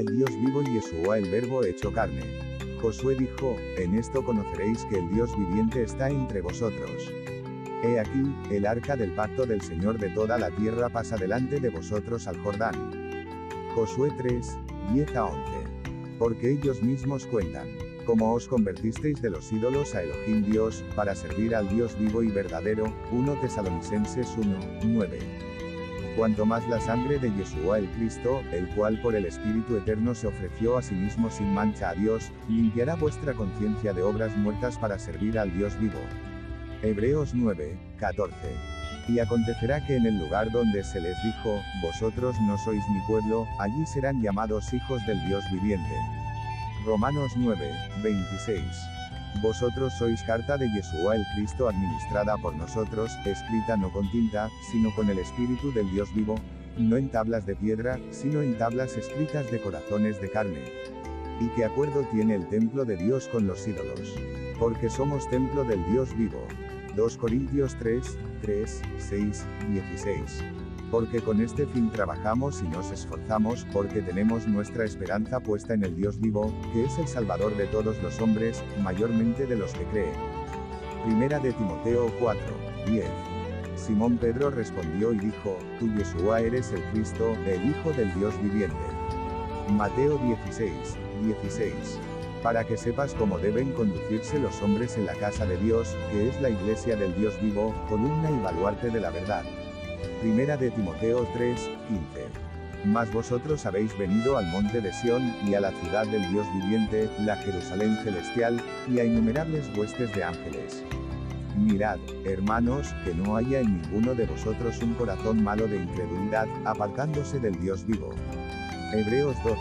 el Dios vivo y Yeshua el verbo hecho carne. Josué dijo, en esto conoceréis que el Dios viviente está entre vosotros. He aquí, el arca del pacto del Señor de toda la tierra pasa delante de vosotros al Jordán. Josué 3, 10 a 11. Porque ellos mismos cuentan, como os convertisteis de los ídolos a Elohim Dios, para servir al Dios vivo y verdadero, 1 Tesalonicenses 1, 9 cuanto más la sangre de Yeshua el Cristo, el cual por el Espíritu Eterno se ofreció a sí mismo sin mancha a Dios, limpiará vuestra conciencia de obras muertas para servir al Dios vivo. Hebreos 9, 14. Y acontecerá que en el lugar donde se les dijo, vosotros no sois mi pueblo, allí serán llamados hijos del Dios viviente. Romanos 9, 26. Vosotros sois carta de Yeshua el Cristo administrada por nosotros, escrita no con tinta, sino con el Espíritu del Dios vivo, no en tablas de piedra, sino en tablas escritas de corazones de carne. ¿Y qué acuerdo tiene el templo de Dios con los ídolos? Porque somos templo del Dios vivo. 2 Corintios 3, 3, 6, 16 porque con este fin trabajamos y nos esforzamos, porque tenemos nuestra esperanza puesta en el Dios vivo, que es el Salvador de todos los hombres, mayormente de los que creen. Primera de Timoteo 4, 10. Simón Pedro respondió y dijo, Tú Yeshua eres el Cristo, el Hijo del Dios viviente. Mateo 16, 16 para que sepas cómo deben conducirse los hombres en la casa de Dios, que es la iglesia del Dios vivo, columna y baluarte de la verdad. Primera de Timoteo 3, 15. Mas vosotros habéis venido al monte de Sión, y a la ciudad del Dios viviente, la Jerusalén celestial, y a innumerables huestes de ángeles. Mirad, hermanos, que no haya en ninguno de vosotros un corazón malo de incredulidad, apartándose del Dios vivo. Hebreos 12,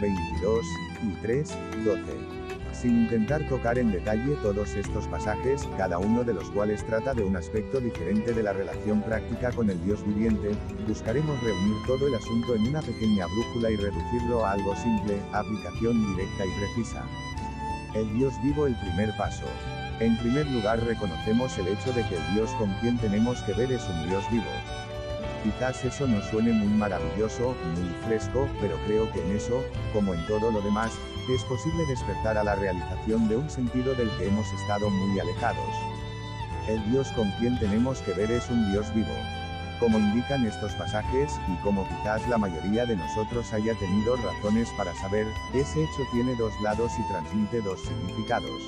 22 y 3, 12 sin intentar tocar en detalle todos estos pasajes, cada uno de los cuales trata de un aspecto diferente de la relación práctica con el Dios viviente, buscaremos reunir todo el asunto en una pequeña brújula y reducirlo a algo simple, aplicación directa y precisa. El Dios vivo el primer paso. En primer lugar reconocemos el hecho de que el Dios con quien tenemos que ver es un Dios vivo. Quizás eso no suene muy maravilloso, muy fresco, pero creo que en eso, como en todo lo demás, es posible despertar a la realización de un sentido del que hemos estado muy alejados. El Dios con quien tenemos que ver es un Dios vivo. Como indican estos pasajes, y como quizás la mayoría de nosotros haya tenido razones para saber, ese hecho tiene dos lados y transmite dos significados.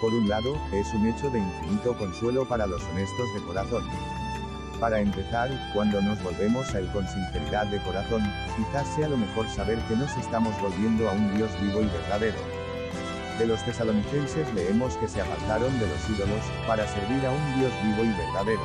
Por un lado, es un hecho de infinito consuelo para los honestos de corazón. Para empezar, cuando nos volvemos a Él con sinceridad de corazón, quizás sea lo mejor saber que nos estamos volviendo a un Dios vivo y verdadero. De los tesalonicenses leemos que se apartaron de los ídolos, para servir a un Dios vivo y verdadero.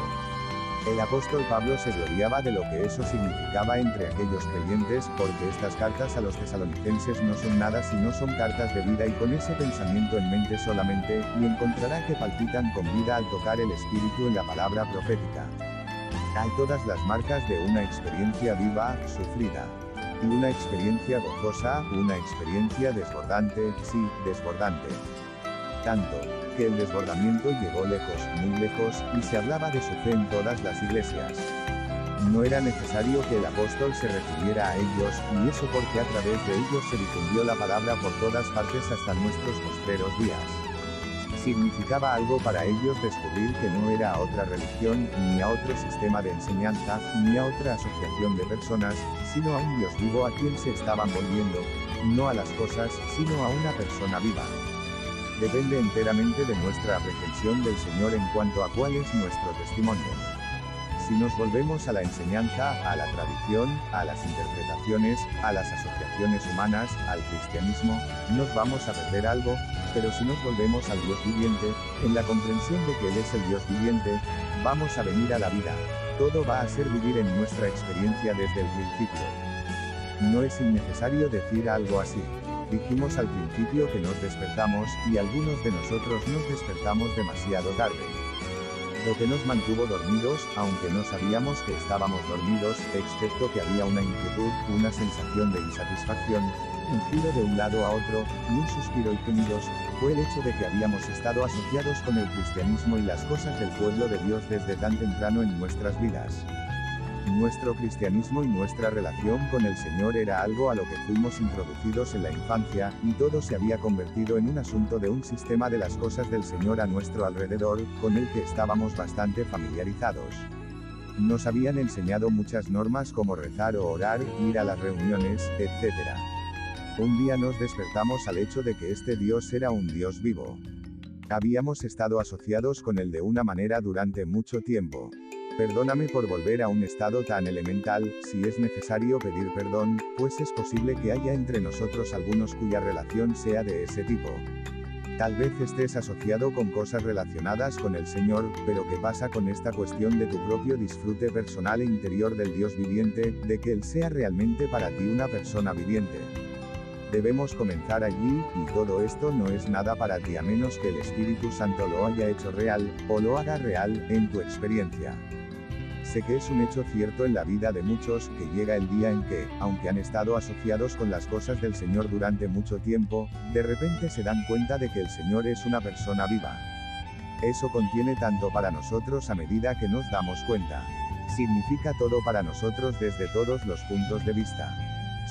El apóstol Pablo se gloriaba de lo que eso significaba entre aquellos creyentes, porque estas cartas a los tesalonicenses no son nada si no son cartas de vida y con ese pensamiento en mente solamente, y encontrará que palpitan con vida al tocar el Espíritu en la palabra profética. Hay todas las marcas de una experiencia viva, sufrida. Y una experiencia gozosa, una experiencia desbordante, sí, desbordante. Tanto, que el desbordamiento llegó lejos, muy lejos, y se hablaba de su fe en todas las iglesias. No era necesario que el apóstol se refiriera a ellos, y eso porque a través de ellos se difundió la palabra por todas partes hasta nuestros postreros días significaba algo para ellos descubrir que no era a otra religión, ni a otro sistema de enseñanza, ni a otra asociación de personas, sino a un Dios vivo a quien se estaban volviendo, no a las cosas, sino a una persona viva. Depende enteramente de nuestra aprehensión del Señor en cuanto a cuál es nuestro testimonio. Si nos volvemos a la enseñanza, a la tradición, a las interpretaciones, a las asociaciones humanas, al cristianismo, nos vamos a perder algo, pero si nos volvemos al Dios viviente, en la comprensión de que Él es el Dios viviente, vamos a venir a la vida. Todo va a ser vivir en nuestra experiencia desde el principio. No es innecesario decir algo así. Dijimos al principio que nos despertamos, y algunos de nosotros nos despertamos demasiado tarde lo que nos mantuvo dormidos, aunque no sabíamos que estábamos dormidos, excepto que había una inquietud, una sensación de insatisfacción, giro de un lado a otro, y un suspiro y gemidos, fue el hecho de que habíamos estado asociados con el cristianismo y las cosas del pueblo de Dios desde tan temprano en nuestras vidas. Nuestro cristianismo y nuestra relación con el Señor era algo a lo que fuimos introducidos en la infancia, y todo se había convertido en un asunto de un sistema de las cosas del Señor a nuestro alrededor, con el que estábamos bastante familiarizados. Nos habían enseñado muchas normas como rezar o orar, ir a las reuniones, etc. Un día nos despertamos al hecho de que este Dios era un Dios vivo. Habíamos estado asociados con él de una manera durante mucho tiempo. Perdóname por volver a un estado tan elemental, si es necesario pedir perdón, pues es posible que haya entre nosotros algunos cuya relación sea de ese tipo. Tal vez estés asociado con cosas relacionadas con el Señor, pero ¿qué pasa con esta cuestión de tu propio disfrute personal e interior del Dios viviente, de que Él sea realmente para ti una persona viviente? Debemos comenzar allí, y todo esto no es nada para ti a menos que el Espíritu Santo lo haya hecho real, o lo haga real, en tu experiencia. Sé que es un hecho cierto en la vida de muchos, que llega el día en que, aunque han estado asociados con las cosas del Señor durante mucho tiempo, de repente se dan cuenta de que el Señor es una persona viva. Eso contiene tanto para nosotros a medida que nos damos cuenta. Significa todo para nosotros desde todos los puntos de vista.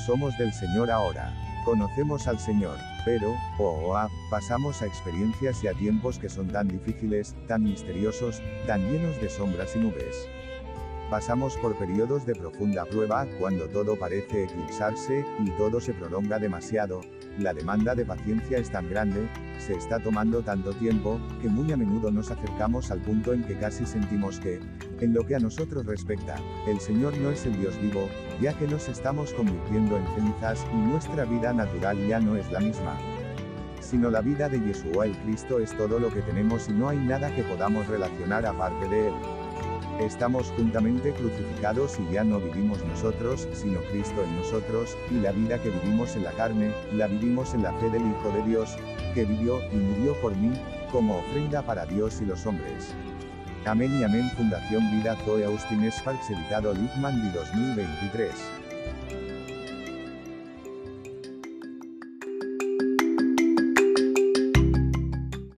Somos del Señor ahora. Conocemos al Señor, pero, oh, oh, pasamos a experiencias y a tiempos que son tan difíciles, tan misteriosos, tan llenos de sombras y nubes. Pasamos por periodos de profunda prueba, cuando todo parece eclipsarse, y todo se prolonga demasiado, la demanda de paciencia es tan grande, se está tomando tanto tiempo, que muy a menudo nos acercamos al punto en que casi sentimos que, en lo que a nosotros respecta, el Señor no es el Dios vivo, ya que nos estamos convirtiendo en cenizas, y nuestra vida natural ya no es la misma. Sino la vida de Yeshua el Cristo es todo lo que tenemos y no hay nada que podamos relacionar aparte de él. Estamos juntamente crucificados y ya no vivimos nosotros, sino Cristo en nosotros, y la vida que vivimos en la carne, la vivimos en la fe del Hijo de Dios, que vivió y murió por mí, como ofrenda para Dios y los hombres. Amén y amén Fundación Vida Zoe Austin Sparks editado Lippmann de 2023.